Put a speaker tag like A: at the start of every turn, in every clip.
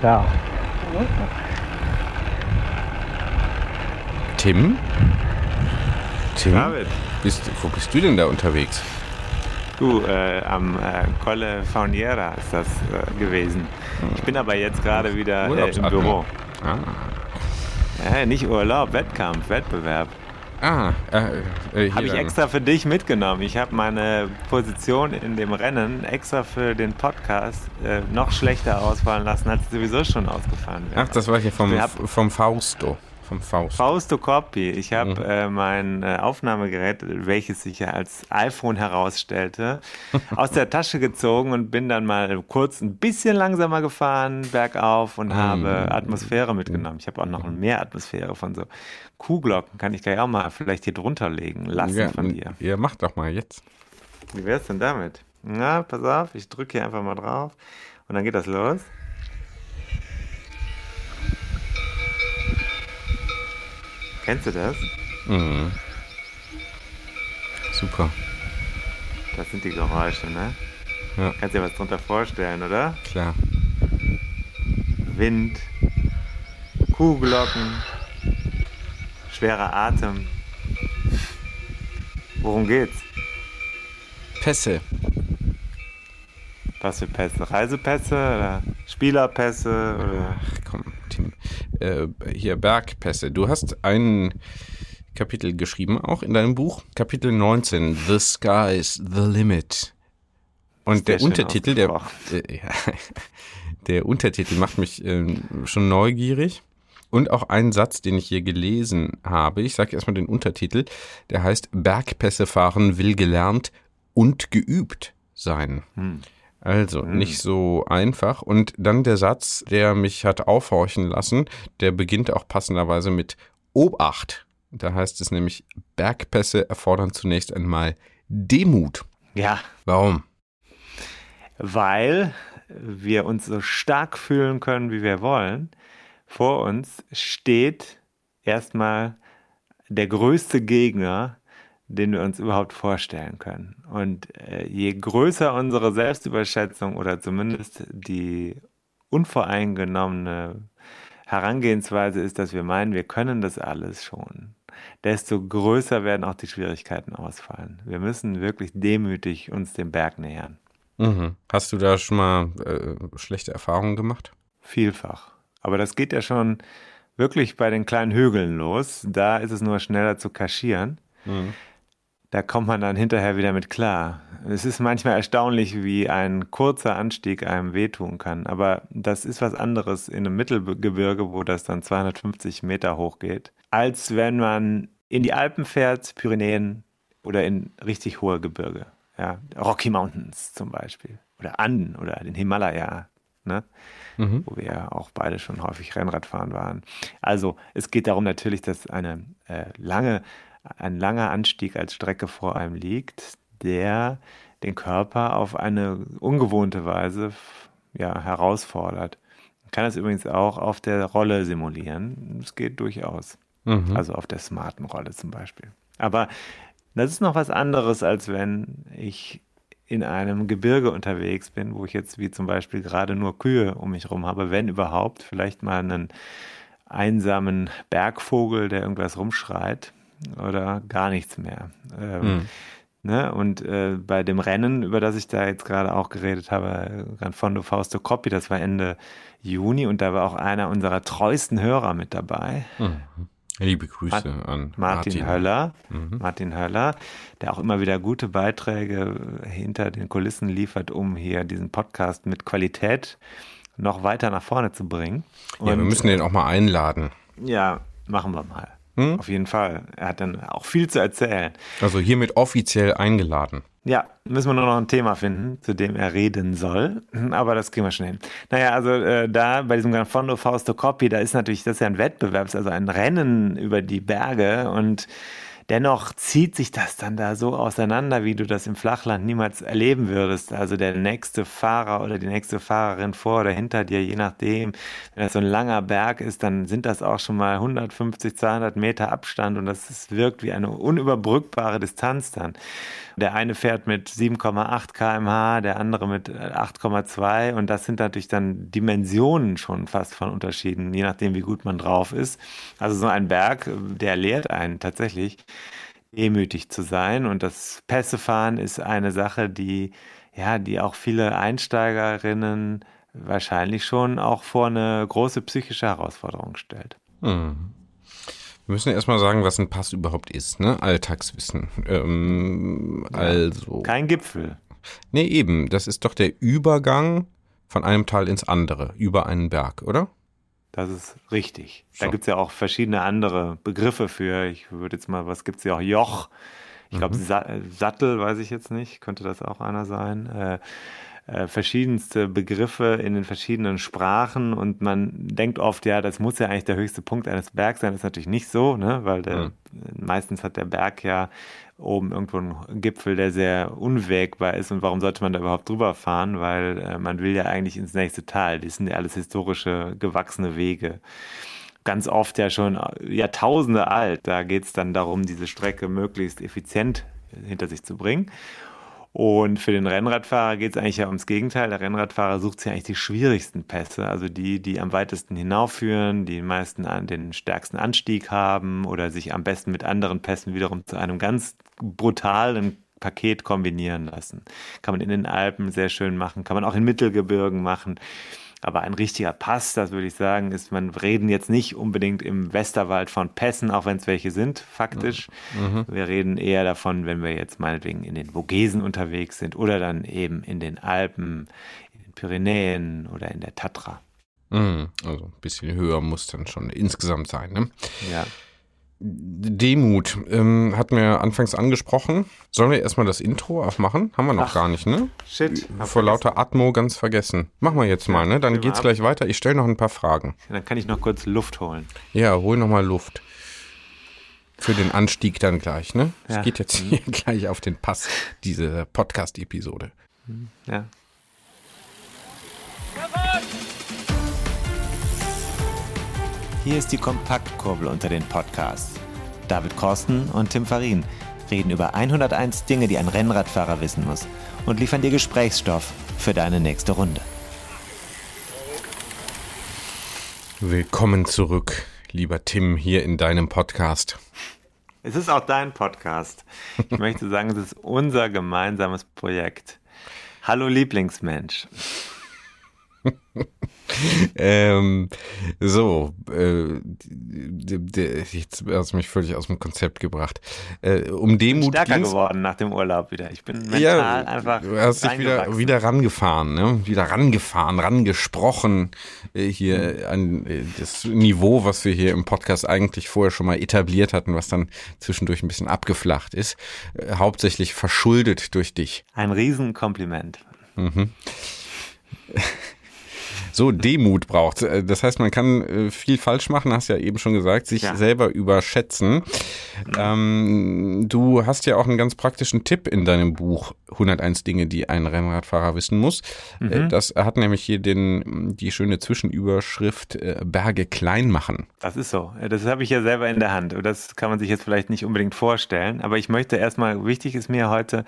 A: Ciao.
B: Tim? Tim?
C: David,
B: Bist, wo bist du denn da unterwegs?
C: du, äh, am äh, Colle Fauniera ist das äh, gewesen. Ich bin aber jetzt gerade wieder äh, im. Büro.
B: Ah,
C: Äh, nicht Urlaub, Wettkampf, Wettbewerb.
B: Ah äh, äh,
C: Habe ich extra für dich mitgenommen. Ich habe meine Position in dem Rennen extra für den Podcast äh, noch schlechter ausfallen lassen, als sie sowieso schon ausgefallen wäre.
B: Ach, das war hier vom, vom Fausto. Vom Faust.
C: Fausto Coppi. Ich habe
B: Mhm.
C: äh, mein äh, Aufnahmegerät, welches sich ja als iPhone herausstellte, aus der Tasche gezogen und bin dann mal kurz ein bisschen langsamer gefahren, bergauf
B: Mhm.
C: und habe Atmosphäre mitgenommen. Ich habe auch noch mehr Atmosphäre von so Kuhglocken. Kann ich gleich auch mal vielleicht hier drunter legen lassen
B: ja,
C: von dir.
B: ja, mach doch mal jetzt.
C: Wie wär's denn damit? Na, pass auf, ich drücke hier einfach mal drauf und dann geht das los. Kennst du das?
B: Mhm. Super.
C: Das sind die Geräusche, ne?
B: Ja.
C: Kannst dir was drunter vorstellen, oder?
B: Klar.
C: Wind, Kuhglocken, schwerer Atem. Worum geht's?
B: Pässe.
C: Was für Pässe? Reisepässe oder Spielerpässe oder
B: Ach komm, Tim. Äh, hier Bergpässe. Du hast ein Kapitel geschrieben, auch in deinem Buch. Kapitel 19, The Sky's the Limit. Und der Untertitel, der, äh, ja, der Untertitel macht mich ähm, schon neugierig. Und auch ein Satz, den ich hier gelesen habe. Ich sage erstmal den Untertitel. Der heißt Bergpässe fahren will gelernt und geübt sein. Also nicht so einfach. Und dann der Satz, der mich hat aufhorchen lassen, der beginnt auch passenderweise mit Obacht. Da heißt es nämlich, Bergpässe erfordern zunächst einmal Demut.
C: Ja,
B: Warum?
C: weil wir uns so stark fühlen können, wie wir wollen. Vor uns steht erstmal der größte Gegner, den wir uns überhaupt vorstellen können. Und äh, je größer unsere Selbstüberschätzung oder zumindest die unvoreingenommene Herangehensweise ist, dass wir meinen, wir können das alles schon, desto größer werden auch die Schwierigkeiten ausfallen. Wir müssen wirklich demütig uns dem Berg nähern.
B: Mhm. Hast du da schon mal äh, schlechte Erfahrungen gemacht?
C: Vielfach. Aber das geht ja schon wirklich bei den kleinen Hügeln los. Da ist es nur schneller zu kaschieren. Da kommt man dann hinterher wieder mit klar. Es ist manchmal erstaunlich, wie ein kurzer Anstieg einem wehtun kann. Aber das ist was anderes in einem Mittelgebirge, wo das dann 250 Meter hoch geht, als wenn man in die Alpen fährt, Pyrenäen oder in richtig hohe Gebirge. Ja, Rocky Mountains zum Beispiel. Oder Anden oder den Himalaya. Ne? wo wir ja auch beide schon häufig Rennradfahren waren. Also es geht darum natürlich, dass eine äh, lange, ein langer Anstieg als Strecke vor einem liegt, der den Körper auf eine ungewohnte Weise ja, herausfordert. Man kann das übrigens auch auf der Rolle simulieren. Es geht durchaus. Also auf der smarten Rolle zum Beispiel. Aber das ist noch was anderes, als wenn ich in einem Gebirge unterwegs bin, wo ich jetzt wie zum Beispiel gerade nur Kühe um mich rum habe, wenn überhaupt, vielleicht mal einen einsamen Bergvogel, der irgendwas rumschreit oder gar nichts mehr. Ähm, ne? Und äh, bei dem Rennen, über das ich da jetzt gerade auch geredet habe, Gran Fondo Fausto Coppi, das war Ende Juni und da war auch einer unserer treuesten Hörer mit dabei.
B: Liebe Grüße
C: Mart-
B: an
C: Martin, Höller.
B: Mhm.
C: Martin Höller, der auch immer wieder gute Beiträge hinter den Kulissen liefert, um hier diesen Podcast mit Qualität noch weiter nach vorne zu bringen.
B: ja, wir müssen den auch mal einladen.
C: Ja, machen wir mal. Hm? Auf jeden Fall. Er hat dann auch viel zu erzählen.
B: Also hiermit offiziell eingeladen.
C: Ja, müssen wir nur noch ein Thema finden, zu dem er reden soll. Aber das kriegen wir schon hin. Naja, also äh, da bei diesem Gran Fondo Fausto Coppi, da ist natürlich, das ist ja ein Wettbewerb, also ein Rennen über die Berge und Dennoch zieht sich das dann da so auseinander, wie du das im Flachland niemals erleben würdest. Also der nächste Fahrer oder die nächste Fahrerin vor oder hinter dir, je nachdem. Wenn das so ein langer Berg ist, dann sind das auch schon mal 150, 200 Meter Abstand und das ist, wirkt wie eine unüberbrückbare Distanz dann. Der eine fährt mit 7,8 kmh, der andere mit 8,2 und das sind natürlich dann Dimensionen schon fast von Unterschieden, je nachdem, wie gut man drauf ist. Also so ein Berg, der lehrt einen tatsächlich, demütig zu sein und das Pässefahren ist eine Sache, die ja, die auch viele Einsteigerinnen wahrscheinlich schon auch vor eine große psychische Herausforderung stellt.
B: Hm. Wir müssen erstmal sagen, was ein Pass überhaupt ist, ne? Alltagswissen. Ähm, ja, also.
C: Kein Gipfel.
B: Nee, eben. Das ist doch der Übergang von einem Tal ins andere, über einen Berg, oder?
C: Das ist richtig. So. Da gibt es ja auch verschiedene andere Begriffe für. Ich würde jetzt mal, was gibt es ja auch? Joch. Ich glaube, mhm. Sa Sattel, weiß ich jetzt nicht. Könnte das auch einer sein? Äh, äh, verschiedenste Begriffe in den verschiedenen Sprachen und man denkt oft, ja, das muss ja eigentlich der höchste Punkt eines Bergs sein. Das ist natürlich nicht so, ne? weil der, mhm. meistens hat der Berg ja oben irgendwo einen Gipfel, der sehr unwägbar ist. Und warum sollte man da überhaupt drüber fahren? Weil äh, man will ja eigentlich ins nächste Tal. Das sind ja alles historische, gewachsene Wege ganz oft ja schon Jahrtausende alt. Da geht es dann darum, diese Strecke möglichst effizient hinter sich zu bringen. Und für den Rennradfahrer geht es eigentlich ja ums Gegenteil. Der Rennradfahrer sucht sich eigentlich die schwierigsten Pässe, also die, die am weitesten hinaufführen, die meisten an den stärksten Anstieg haben oder sich am besten mit anderen Pässen wiederum zu einem ganz brutalen Paket kombinieren lassen. Kann man in den Alpen sehr schön machen, kann man auch in Mittelgebirgen machen. Aber ein richtiger Pass, das würde ich sagen, ist, man reden jetzt nicht unbedingt im Westerwald von Pässen, auch wenn es welche sind, faktisch. Mhm. Wir reden eher davon, wenn wir jetzt meinetwegen in den Vogesen unterwegs sind oder dann eben in den Alpen, in den Pyrenäen oder in der Tatra.
B: Mhm. Also ein bisschen höher muss dann schon insgesamt sein, ne?
C: Ja.
B: Demut ähm, hatten wir anfangs angesprochen. Sollen wir erstmal das Intro aufmachen? Haben wir noch Ach, gar nicht, ne?
C: Shit.
B: Vor lauter Atmo ganz vergessen. Machen wir jetzt mal, ne? Dann geht's gleich weiter. Ich stelle noch ein paar Fragen.
C: Ja, dann kann ich noch kurz Luft holen.
B: Ja, hol noch mal Luft. Für den Anstieg dann gleich, ne? Es ja. geht jetzt mhm. hier gleich auf den Pass, diese Podcast-Episode.
C: Ja. Hier ist die Kompaktkurbel unter den Podcasts. David Korsten und Tim Farin reden über 101 Dinge, die ein Rennradfahrer wissen muss und liefern dir Gesprächsstoff für deine nächste Runde.
B: Willkommen zurück, lieber Tim, hier in deinem Podcast.
C: Es ist auch dein Podcast. Ich möchte sagen, es ist unser gemeinsames Projekt. Hallo Lieblingsmensch.
B: ähm, so, äh, jetzt hast du mich völlig aus dem Konzept gebracht. Äh, um Demut
C: ich bin stärker geworden nach dem Urlaub wieder. Ich bin mental ja, einfach.
B: Du hast dich wieder, wieder rangefahren, ne? Wieder rangefahren, rangesprochen. Äh, hier mhm. an äh, das Niveau, was wir hier im Podcast eigentlich vorher schon mal etabliert hatten, was dann zwischendurch ein bisschen abgeflacht ist. Äh, hauptsächlich verschuldet durch dich.
C: Ein Riesenkompliment. Mhm
B: so Demut braucht. Äh, das heißt, man kann äh, viel falsch machen, hast ja eben schon gesagt, sich ja. selber überschätzen. Ähm, du hast ja auch einen ganz praktischen Tipp in deinem Buch 101 Dinge, die ein Rennradfahrer wissen muss. Äh, mhm. Das hat nämlich hier den, die schöne Zwischenüberschrift Berge klein machen.
C: Das ist so. Das habe ich ja selber in der Hand. Das kann man sich jetzt vielleicht nicht unbedingt vorstellen. Aber ich möchte erstmal, wichtig ist mir heute,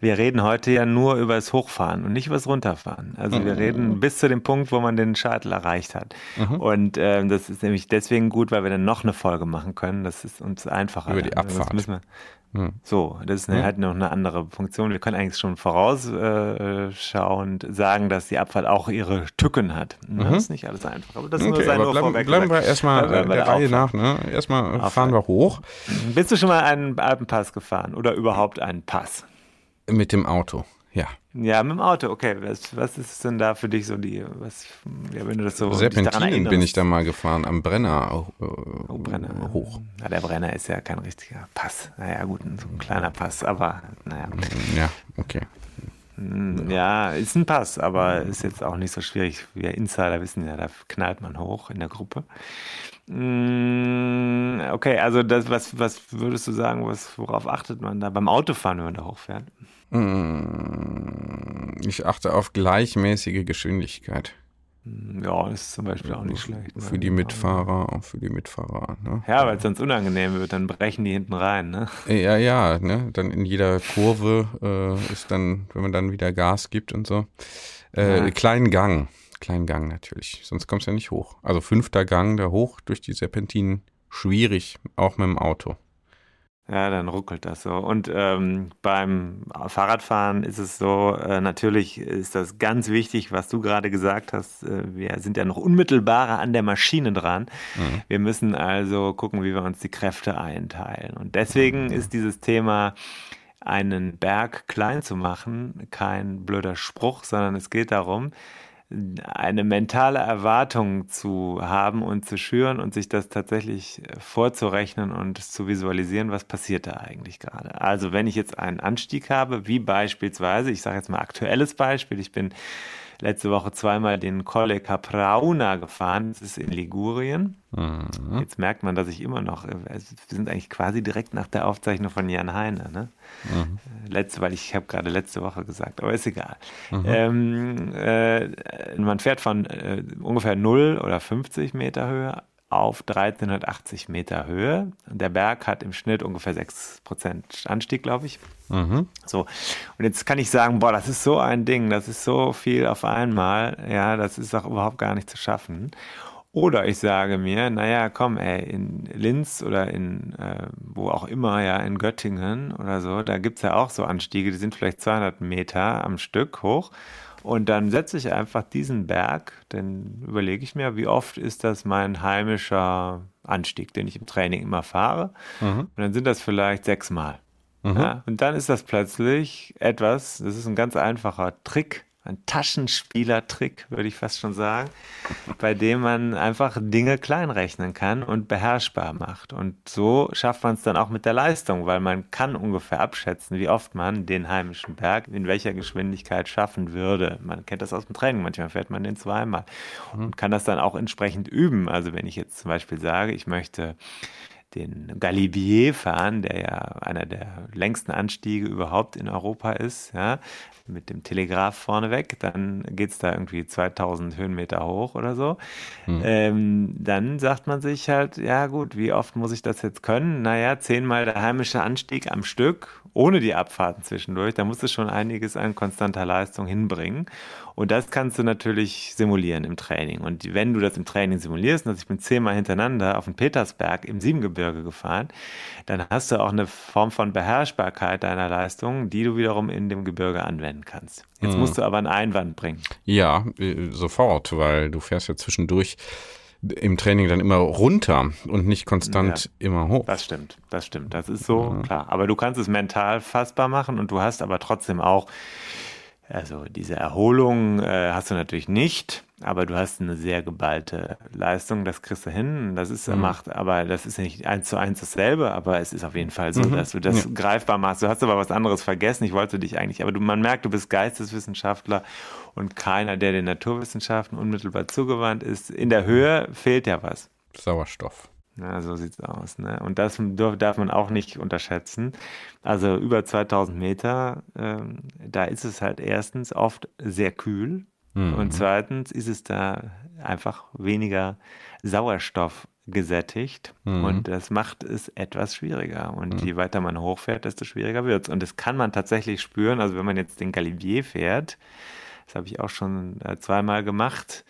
C: wir reden heute ja nur über das Hochfahren und nicht über das Runterfahren. Also mhm. wir reden bis zu dem Punkt, wo man man den Scheitel erreicht hat. Mhm. Und äh, das ist nämlich deswegen gut, weil wir dann noch eine Folge machen können. Das ist uns einfacher.
B: Über die Abfahrt.
C: Wir, mhm. So, das ist eine, mhm. halt noch eine andere Funktion. Wir können eigentlich schon vorausschauend äh, sagen, dass die Abfahrt auch ihre Tücken hat. Das mhm. ist nicht alles einfach. Aber das okay,
B: nur sein, nur bleiben, vorweg bleiben wir erstmal der, der Reihe nach. Ne? Erstmal Aufwand. fahren wir hoch.
C: Bist du schon mal einen Alpenpass gefahren oder überhaupt einen Pass?
B: Mit dem Auto Ja.
C: Ja, mit dem Auto, okay. Was, was ist denn da für dich so die, was, ja, wenn du das so
B: Serpentinen bin ich da mal gefahren, am Brenner, äh,
C: oh, Brenner
B: hoch.
C: Ja, der Brenner ist ja kein richtiger Pass. Naja, gut, so ein kleiner Pass, aber naja.
B: Ja, okay.
C: Hm, ja, ist ein Pass, aber ist jetzt auch nicht so schwierig. Wir Insider wissen ja, da knallt man hoch in der Gruppe. Okay, also das, was, was würdest du sagen, was, worauf achtet man da beim Autofahren, wenn man da hochfährt?
B: Hm, ich achte auf gleichmäßige Geschwindigkeit.
C: Hm, ja, das ist zum Beispiel auch nicht schlecht. Ne?
B: Für die Mitfahrer, auch für die Mitfahrer. Ne?
C: Ja, weil es sonst unangenehm wird, dann brechen die hinten rein. Ne?
B: Ja, ja, ne? dann in jeder Kurve äh, ist dann, wenn man dann wieder Gas gibt und so. Äh, ja. Kleinen Gang, kleinen Gang natürlich, sonst kommst du ja nicht hoch. Also fünfter Gang da hoch durch die Serpentinen, schwierig, auch mit dem Auto.
C: Ja, dann ruckelt das so. Und ähm, beim Fahrradfahren ist es so, äh, natürlich ist das ganz wichtig, was du gerade gesagt hast. Äh, wir sind ja noch unmittelbarer an der Maschine dran. Mhm. Wir müssen also gucken, wie wir uns die Kräfte einteilen. Und deswegen mhm. ist dieses Thema, einen Berg klein zu machen, kein blöder Spruch, sondern es geht darum, eine mentale Erwartung zu haben und zu schüren und sich das tatsächlich vorzurechnen und zu visualisieren, was passiert da eigentlich gerade. Also wenn ich jetzt einen Anstieg habe, wie beispielsweise, ich sage jetzt mal aktuelles Beispiel, ich bin letzte Woche zweimal den Colle Caprauna gefahren. Das ist in Ligurien. Mhm. Jetzt merkt man, dass ich immer noch, äh, wir sind eigentlich quasi direkt nach der Aufzeichnung von Jan Heine. Ne? Mhm. Letzte, weil ich habe gerade letzte Woche gesagt, aber ist egal. Mhm. Ähm, äh, man fährt von äh, ungefähr 0 oder 50 Meter Höhe auf 1380 Meter Höhe. Der Berg hat im Schnitt ungefähr 6% Anstieg, glaube ich. Mhm. So. Und jetzt kann ich sagen, boah, das ist so ein Ding, das ist so viel auf einmal. Ja, das ist auch überhaupt gar nicht zu schaffen. Oder ich sage mir, naja, komm, ey, in Linz oder in äh, wo auch immer, ja, in Göttingen oder so, da gibt es ja auch so Anstiege, die sind vielleicht 200 Meter am Stück hoch. Und dann setze ich einfach diesen Berg, dann überlege ich mir, wie oft ist das mein heimischer Anstieg, den ich im Training immer fahre. Mhm. Und dann sind das vielleicht sechsmal. Mhm. Ja, und dann ist das plötzlich etwas, das ist ein ganz einfacher Trick, ein Taschenspielertrick, würde ich fast schon sagen, bei dem man einfach Dinge kleinrechnen kann und beherrschbar macht. Und so schafft man es dann auch mit der Leistung, weil man kann ungefähr abschätzen, wie oft man den heimischen Berg in welcher Geschwindigkeit schaffen würde. Man kennt das aus dem Training, manchmal fährt man den zweimal und kann das dann auch entsprechend üben. Also wenn ich jetzt zum Beispiel sage, ich möchte den Galibier fahren, der ja einer der längsten Anstiege überhaupt in Europa ist, ja, mit dem Telegraph vorneweg, dann geht es da irgendwie 2000 Höhenmeter hoch oder so. Mhm. Ähm, dann sagt man sich halt, ja gut, wie oft muss ich das jetzt können? Naja, zehnmal der heimische Anstieg am Stück, ohne die Abfahrten zwischendurch, da muss es schon einiges an konstanter Leistung hinbringen. Und das kannst du natürlich simulieren im Training. Und wenn du das im Training simulierst, und ich bin zehnmal hintereinander auf den Petersberg im Siebengebirge gefahren, dann hast du auch eine Form von Beherrschbarkeit deiner Leistung, die du wiederum in dem Gebirge anwenden kannst. Jetzt hm. musst du aber einen Einwand bringen.
B: Ja, äh, sofort, weil du fährst ja zwischendurch im Training dann immer runter und nicht konstant ja, immer hoch.
C: Das stimmt, das stimmt. Das ist so, ja. klar. Aber du kannst es mental fassbar machen und du hast aber trotzdem auch also diese Erholung äh, hast du natürlich nicht, aber du hast eine sehr geballte Leistung, das kriegst du hin. Das ist mhm. macht, aber das ist nicht eins zu eins dasselbe, aber es ist auf jeden Fall so, mhm. dass du das ja. greifbar machst. Du hast aber was anderes vergessen. Ich wollte dich eigentlich, aber du, man merkt, du bist Geisteswissenschaftler und keiner, der den Naturwissenschaften unmittelbar zugewandt ist. In der Höhe fehlt ja was.
B: Sauerstoff.
C: Ja, so sieht's aus. Ne? Und das darf man auch nicht unterschätzen. Also über 2000 Meter, ähm, da ist es halt erstens oft sehr kühl mhm. und zweitens ist es da einfach weniger Sauerstoff gesättigt mhm. und das macht es etwas schwieriger. Und mhm. je weiter man hochfährt, desto schwieriger wird es. Und das kann man tatsächlich spüren. Also wenn man jetzt den Galibier fährt, das habe ich auch schon äh, zweimal gemacht,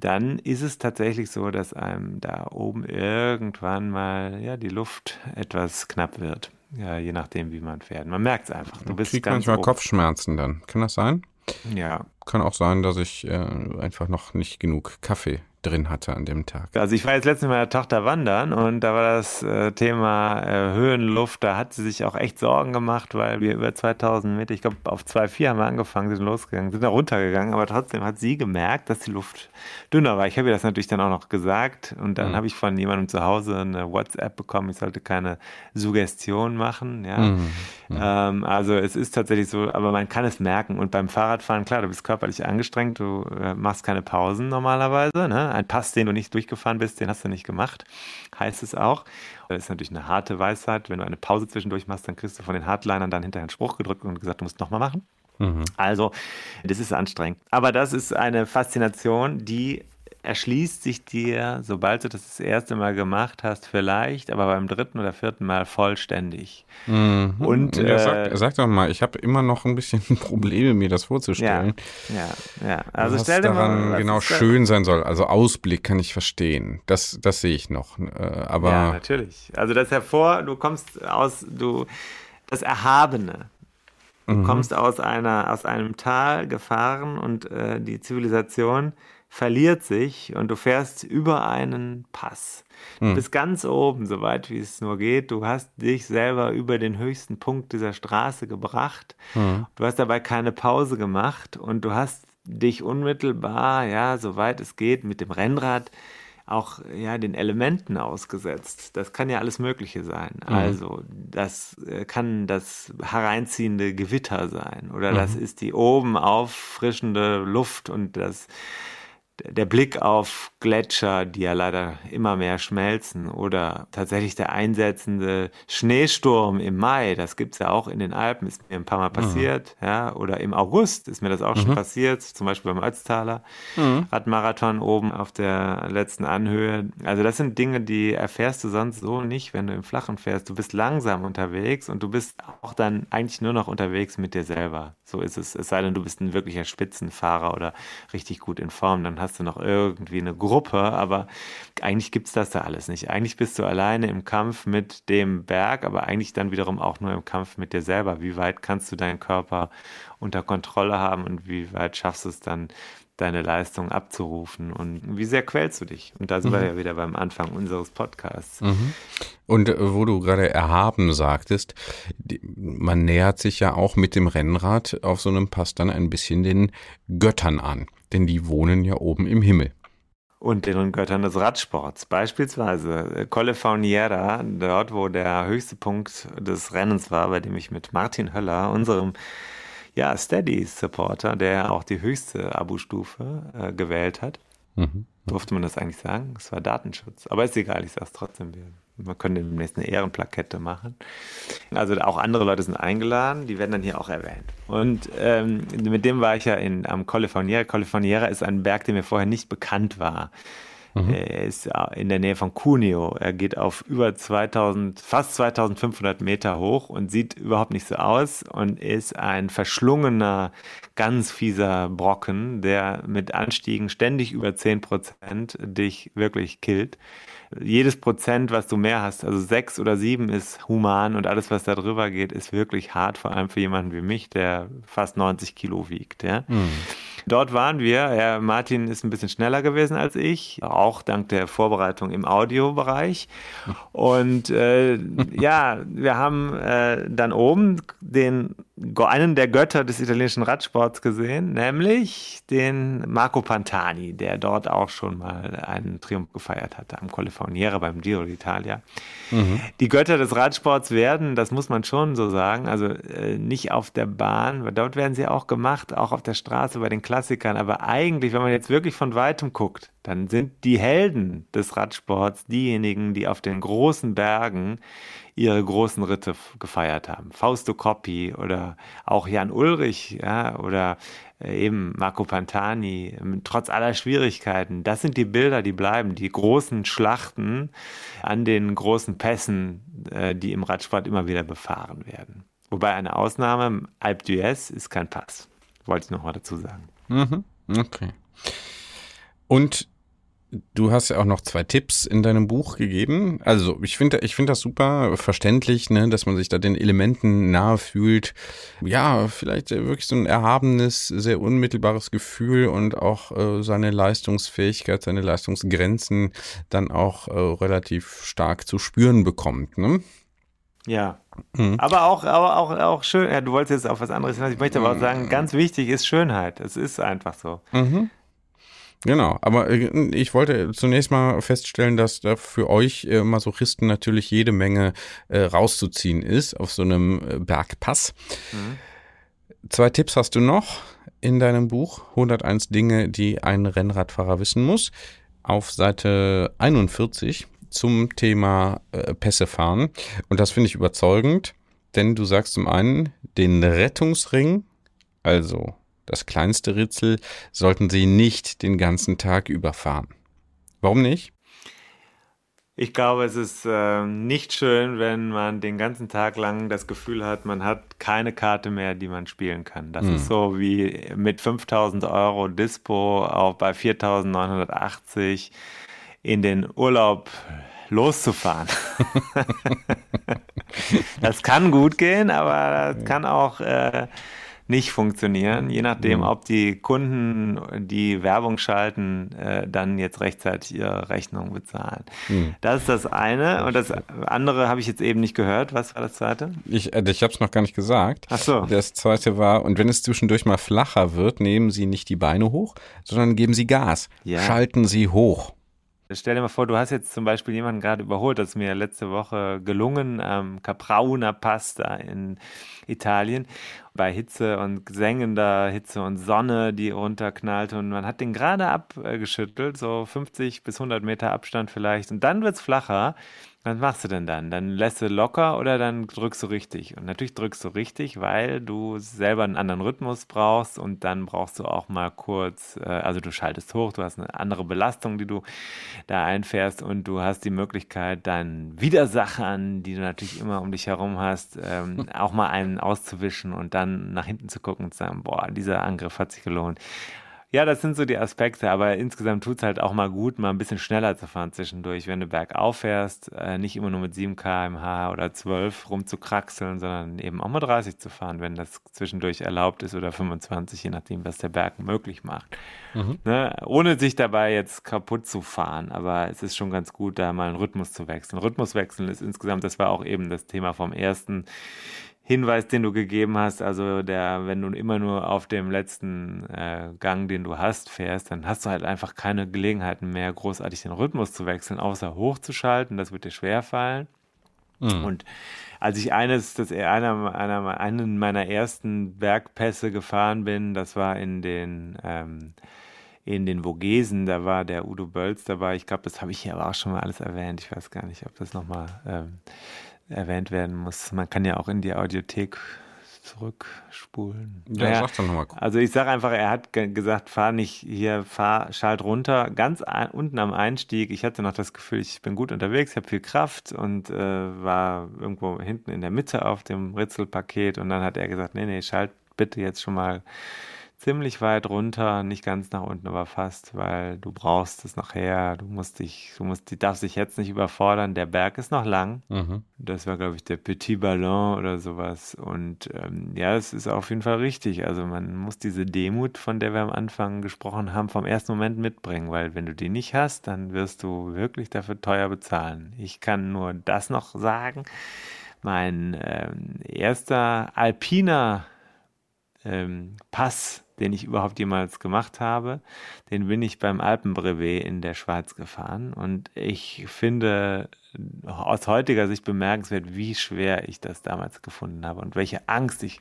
C: dann ist es tatsächlich so, dass einem da oben irgendwann mal ja, die Luft etwas knapp wird. Ja, je nachdem, wie man fährt. Man merkt es einfach.
B: Du bist kriegt manchmal oben. Kopfschmerzen dann. Kann das sein?
C: Ja.
B: Kann auch sein, dass ich äh, einfach noch nicht genug Kaffee drin hatte an dem Tag.
C: Also ich war jetzt letztens mit meiner Tochter wandern und da war das äh, Thema äh, Höhenluft, da hat sie sich auch echt Sorgen gemacht, weil wir über 2000 Meter, ich glaube auf 2,4 haben wir angefangen, sind losgegangen, sind da runtergegangen, aber trotzdem hat sie gemerkt, dass die Luft dünner war. Ich habe ihr das natürlich dann auch noch gesagt und dann mhm. habe ich von jemandem zu Hause eine WhatsApp bekommen, ich sollte keine Suggestion machen. Ja. Mhm. Mhm. Ähm, also es ist tatsächlich so, aber man kann es merken und beim Fahrradfahren, klar, du bist körperlich angestrengt, du äh, machst keine Pausen normalerweise. Ne? Ein Pass, den du nicht durchgefahren bist, den hast du nicht gemacht, heißt es auch. Das ist natürlich eine harte Weisheit. Wenn du eine Pause zwischendurch machst, dann kriegst du von den Hardlinern dann hinterher einen Spruch gedrückt und gesagt, du musst nochmal machen. Mhm. Also, das ist anstrengend. Aber das ist eine Faszination, die erschließt sich dir, sobald du das das erste Mal gemacht hast, vielleicht, aber beim dritten oder vierten Mal vollständig.
B: Mhm. Und ja, sag, äh, sag, doch mal, ich habe immer noch ein bisschen Probleme, mir das vorzustellen.
C: Ja, ja. ja. Also
B: was
C: stell dir
B: daran
C: mal,
B: genau schön sein soll. Also Ausblick kann ich verstehen. Das, das sehe ich noch. Äh, aber
C: ja, natürlich. Also das hervor, du kommst aus, du das Erhabene. Du mhm. kommst aus einer, aus einem Tal gefahren und äh, die Zivilisation verliert sich und du fährst über einen Pass. Du hm. bist ganz oben, so weit wie es nur geht. Du hast dich selber über den höchsten Punkt dieser Straße gebracht. Hm. Du hast dabei keine Pause gemacht und du hast dich unmittelbar, ja, soweit es geht, mit dem Rennrad auch ja den Elementen ausgesetzt. Das kann ja alles Mögliche sein. Mhm. Also das äh, kann das hereinziehende Gewitter sein oder mhm. das ist die oben auffrischende Luft und das der Blick auf Gletscher, die ja leider immer mehr schmelzen, oder tatsächlich der einsetzende Schneesturm im Mai, das gibt es ja auch in den Alpen, ist mir ein paar Mal passiert, mhm. ja, oder im August ist mir das auch mhm. schon passiert, zum Beispiel beim Ötztaler mhm. Radmarathon oben auf der letzten Anhöhe. Also das sind Dinge, die erfährst du sonst so nicht, wenn du im Flachen fährst. Du bist langsam unterwegs und du bist auch dann eigentlich nur noch unterwegs mit dir selber. So ist es. Es sei denn, du bist ein wirklicher Spitzenfahrer oder richtig gut in Form, dann hast du noch irgendwie eine Gruppe, aber eigentlich gibt es das da alles nicht. Eigentlich bist du alleine im Kampf mit dem Berg, aber eigentlich dann wiederum auch nur im Kampf mit dir selber. Wie weit kannst du deinen Körper unter Kontrolle haben und wie weit schaffst du es dann, deine Leistung abzurufen und wie sehr quälst du dich? Und da sind mhm. wir ja wieder beim Anfang unseres Podcasts.
B: Mhm. Und äh, wo du gerade erhaben sagtest, man nähert sich ja auch mit dem Rennrad auf so einem Pass dann ein bisschen den Göttern an, denn die wohnen ja oben im Himmel.
C: Und den Göttern des Radsports. Beispielsweise äh, Colle Fauniera, dort wo der höchste Punkt des Rennens war, bei dem ich mit Martin Höller, unserem ja, Steady-Supporter, der auch die höchste Abo-Stufe äh, gewählt hat. Mhm. Durfte man das eigentlich sagen? Es war Datenschutz. Aber ist egal, ich sage es trotzdem. Wir, wir können demnächst eine Ehrenplakette machen. Also auch andere Leute sind eingeladen, die werden dann hier auch erwähnt. Und ähm, mit dem war ich ja in, am Colle Fauniera. Colle Fauniera ist ein Berg, der mir vorher nicht bekannt war. Mhm. Er ist in der Nähe von Cuneo. Er geht auf über 2000, fast 2500 Meter hoch und sieht überhaupt nicht so aus und ist ein verschlungener, ganz fieser Brocken, der mit Anstiegen ständig über 10 Prozent dich wirklich killt jedes Prozent, was du mehr hast, also sechs oder sieben ist human und alles, was da drüber geht, ist wirklich hart, vor allem für jemanden wie mich, der fast 90 Kilo wiegt. Ja. Mhm. Dort waren wir. Ja, Martin ist ein bisschen schneller gewesen als ich, auch dank der Vorbereitung im Audiobereich. Und äh, ja, wir haben äh, dann oben den einen der Götter des italienischen Radsports gesehen, nämlich den Marco Pantani, der dort auch schon mal einen Triumph gefeiert hatte am Collefauniere beim Giro d'Italia. Mhm. Die Götter des Radsports werden, das muss man schon so sagen, also äh, nicht auf der Bahn, weil dort werden sie auch gemacht, auch auf der Straße bei den Klassikern, aber eigentlich, wenn man jetzt wirklich von weitem guckt, dann sind die Helden des Radsports diejenigen, die auf den großen Bergen ihre großen Ritte gefeiert haben. Fausto Coppi oder auch Jan Ulrich ja, oder äh, eben Marco Pantani, trotz aller Schwierigkeiten. Das sind die Bilder, die bleiben, die großen Schlachten an den großen Pässen, äh, die im Radsport immer wieder befahren werden. Wobei eine Ausnahme, Alpe d'Huez ist kein Pass. Wollte ich noch mal dazu sagen.
B: Mhm. Okay. Und Du hast ja auch noch zwei Tipps in deinem Buch gegeben. Also ich finde ich finde das super verständlich, ne, dass man sich da den Elementen nahe fühlt. Ja, vielleicht wirklich so ein erhabenes, sehr unmittelbares Gefühl und auch äh, seine Leistungsfähigkeit, seine Leistungsgrenzen dann auch äh, relativ stark zu spüren bekommt. Ne?
C: Ja. Mhm. Aber auch, aber auch, auch schön. Ja, du wolltest jetzt auf was anderes hinaus. Ich möchte aber auch sagen, ganz wichtig ist Schönheit. Es ist einfach so.
B: Mhm. Genau, aber äh, ich wollte zunächst mal feststellen, dass da für euch äh, Masochisten natürlich jede Menge äh, rauszuziehen ist auf so einem Bergpass. Mhm. Zwei Tipps hast du noch in deinem Buch, 101 Dinge, die ein Rennradfahrer wissen muss, auf Seite 41 zum Thema äh, Pässe fahren. Und das finde ich überzeugend, denn du sagst zum einen, den Rettungsring, also das kleinste Ritzel, sollten Sie nicht den ganzen Tag überfahren. Warum nicht?
C: Ich glaube, es ist äh, nicht schön, wenn man den ganzen Tag lang das Gefühl hat, man hat keine Karte mehr, die man spielen kann. Das hm. ist so wie mit 5000 Euro Dispo auch bei 4980 in den Urlaub loszufahren. das kann gut gehen, aber das kann auch äh, nicht funktionieren, je nachdem, ob die Kunden, die Werbung schalten, äh, dann jetzt rechtzeitig ihre Rechnung bezahlen. Mhm. Das ist das eine. Und das andere habe ich jetzt eben nicht gehört. Was war das zweite?
B: Ich, äh, ich habe es noch gar nicht gesagt.
C: Ach so.
B: Das zweite war, und wenn es zwischendurch mal flacher wird, nehmen Sie nicht die Beine hoch, sondern geben Sie Gas. Ja. Schalten Sie hoch.
C: Stell dir mal vor, du hast jetzt zum Beispiel jemanden gerade überholt, das ist mir letzte Woche gelungen, am Caprauna Pasta in Italien, bei Hitze und sengender Hitze und Sonne, die runterknallte. Und man hat den gerade abgeschüttelt, so 50 bis 100 Meter Abstand vielleicht. Und dann wird es flacher was machst du denn dann? Dann lässt du locker oder dann drückst du richtig? Und natürlich drückst du richtig, weil du selber einen anderen Rhythmus brauchst und dann brauchst du auch mal kurz, äh, also du schaltest hoch, du hast eine andere Belastung, die du da einfährst und du hast die Möglichkeit, deinen Widersachern, die du natürlich immer um dich herum hast, ähm, auch mal einen auszuwischen und dann nach hinten zu gucken und zu sagen, boah, dieser Angriff hat sich gelohnt. Ja, das sind so die Aspekte, aber insgesamt tut es halt auch mal gut, mal ein bisschen schneller zu fahren zwischendurch. Wenn du bergauf fährst, äh, nicht immer nur mit 7 km/h oder 12 rumzukraxeln, sondern eben auch mal 30 zu fahren, wenn das zwischendurch erlaubt ist oder 25, je nachdem, was der Berg möglich macht. Mhm. Ne? Ohne sich dabei jetzt kaputt zu fahren, aber es ist schon ganz gut, da mal einen Rhythmus zu wechseln. Rhythmus wechseln ist insgesamt, das war auch eben das Thema vom ersten Hinweis, den du gegeben hast, also der, wenn du immer nur auf dem letzten äh, Gang, den du hast, fährst, dann hast du halt einfach keine Gelegenheiten mehr, großartig den Rhythmus zu wechseln, außer hochzuschalten. Das wird dir schwer fallen. Mhm. Und als ich eines, das einer, einer, einen meiner ersten Bergpässe gefahren bin, das war in den ähm, in den Vogesen, da war der Udo Bölz dabei. Ich glaube, das habe ich hier aber auch schon mal alles erwähnt. Ich weiß gar nicht, ob das nochmal ähm, erwähnt werden muss. Man kann ja auch in die Audiothek zurückspulen.
B: Ja, naja, sag doch nochmal.
C: Also ich sage einfach, er hat gesagt, fahr nicht hier, fahr, schalt runter. Ganz ein, unten am Einstieg, ich hatte noch das Gefühl, ich bin gut unterwegs, ich habe viel Kraft und äh, war irgendwo hinten in der Mitte auf dem Ritzelpaket und dann hat er gesagt, nee, nee, schalt bitte jetzt schon mal ziemlich weit runter, nicht ganz nach unten, aber fast, weil du brauchst es nachher. Du musst dich, du musst, die darfst dich jetzt nicht überfordern. Der Berg ist noch lang. Mhm. Das war, glaube ich, der Petit Ballon oder sowas. Und ähm, ja, es ist auf jeden Fall richtig. Also man muss diese Demut, von der wir am Anfang gesprochen haben, vom ersten Moment mitbringen, weil wenn du die nicht hast, dann wirst du wirklich dafür teuer bezahlen. Ich kann nur das noch sagen. Mein ähm, erster alpiner ähm, Pass den ich überhaupt jemals gemacht habe. Den bin ich beim Alpenbrevet in der Schweiz gefahren und ich finde aus heutiger Sicht bemerkenswert, wie schwer ich das damals gefunden habe und welche Angst ich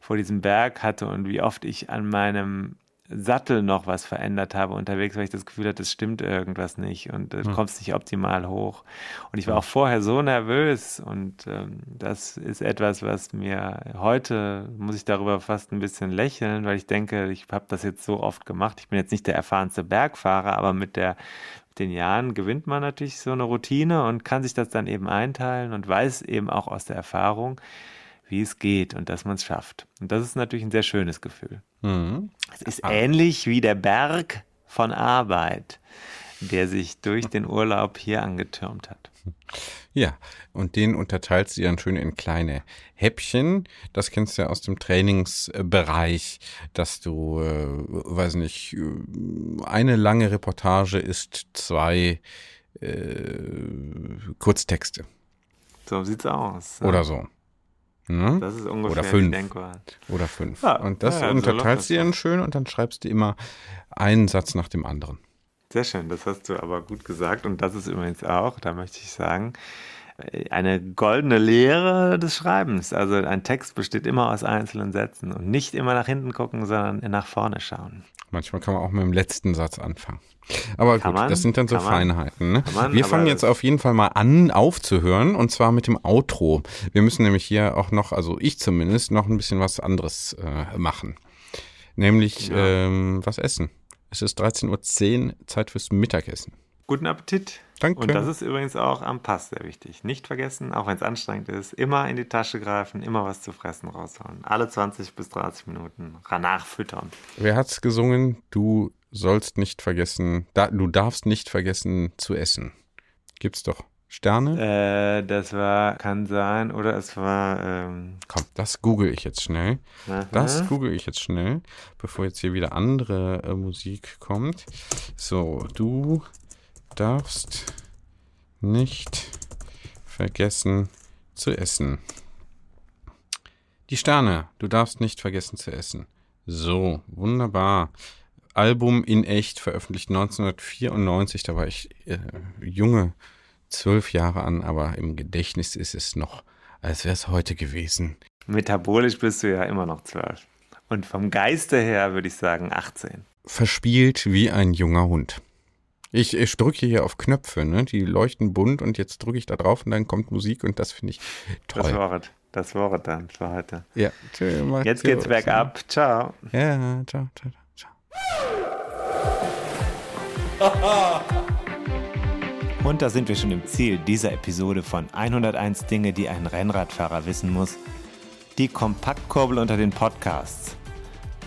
C: vor diesem Berg hatte und wie oft ich an meinem Sattel noch was verändert habe unterwegs, weil ich das Gefühl hatte, es stimmt irgendwas nicht und du hm. kommst nicht optimal hoch. Und ich war auch vorher so nervös und ähm, das ist etwas, was mir heute, muss ich darüber fast ein bisschen lächeln, weil ich denke, ich habe das jetzt so oft gemacht. Ich bin jetzt nicht der erfahrenste Bergfahrer, aber mit der mit den Jahren gewinnt man natürlich so eine Routine und kann sich das dann eben einteilen und weiß eben auch aus der Erfahrung, wie es geht und dass man es schafft. Und das ist natürlich ein sehr schönes Gefühl. Mhm. Es ist ah. ähnlich wie der Berg von Arbeit. der sich durch den Urlaub hier angetürmt hat.
B: Ja, und den unterteilt sie dann schön in kleine Häppchen. Das kennst du ja aus dem Trainingsbereich, dass du, äh, weiß nicht, äh, eine lange Reportage ist zwei äh, Kurztexte.
C: So sieht's aus.
B: Oder so. Ne?
C: Das ist ungefähr
B: Oder fünf. Oder fünf.
C: Ja,
B: und das
C: ja, so
B: unterteilst du dann schön und dann schreibst du immer einen Satz nach dem anderen.
C: Sehr schön, das hast du aber gut gesagt. Und das ist übrigens auch, da möchte ich sagen, eine goldene Lehre des Schreibens. Also ein Text besteht immer aus einzelnen Sätzen und nicht immer nach hinten gucken, sondern nach vorne schauen.
B: Manchmal kann man auch mit dem letzten Satz anfangen. Aber
C: Kann
B: gut,
C: man,
B: das sind dann so
C: man,
B: Feinheiten. Ne?
C: man,
B: Wir fangen jetzt auf jeden Fall mal an, aufzuhören, und zwar mit dem Outro. Wir müssen nämlich hier auch noch, also ich zumindest, noch ein bisschen was anderes äh, machen. Nämlich
C: Ja.
B: ähm, was essen. Es ist 13.10 Uhr, Zeit fürs Mittagessen.
C: Guten Appetit.
B: Danke.
C: Und das ist übrigens auch am Pass sehr wichtig. Nicht vergessen, auch wenn es anstrengend ist, immer in die Tasche greifen, immer was zu fressen rausholen. Alle 20 bis 30 Minuten danach füttern.
B: Wer hat's gesungen? Du sollst nicht vergessen, da, du darfst nicht vergessen zu essen. Gibt's doch Sterne?
C: Äh, das war, kann sein, oder es war, ähm,
B: Komm, das google ich jetzt schnell.
C: aha.
B: Das google ich jetzt schnell, bevor jetzt hier wieder andere äh, Musik kommt. So, du darfst nicht vergessen zu essen. Die Sterne, du darfst nicht vergessen zu essen. So, wunderbar. Album in echt, veröffentlicht 1994, da war ich äh, junge, zwölf Jahre an, aber im Gedächtnis ist es noch, als wäre es heute gewesen.
C: Metabolisch bist du ja immer noch 12. Und vom Geiste her würde ich sagen 18.
B: verspielt wie ein junger Hund. Ich, ich drücke hier auf Knöpfe, ne? die leuchten bunt und jetzt drücke ich da drauf und dann kommt Musik und das finde ich
C: Das
B: toll.
C: war es. Das war es dann für heute.
B: Ja, tschö, macht's
C: Jetzt geht's bergab. Ciao.
B: Ja, ciao, ciao, ciao.
C: Und da sind wir schon im Ziel dieser Episode von 101 Dinge, die ein Rennradfahrer wissen muss. Die Kompaktkurbel unter den Podcasts.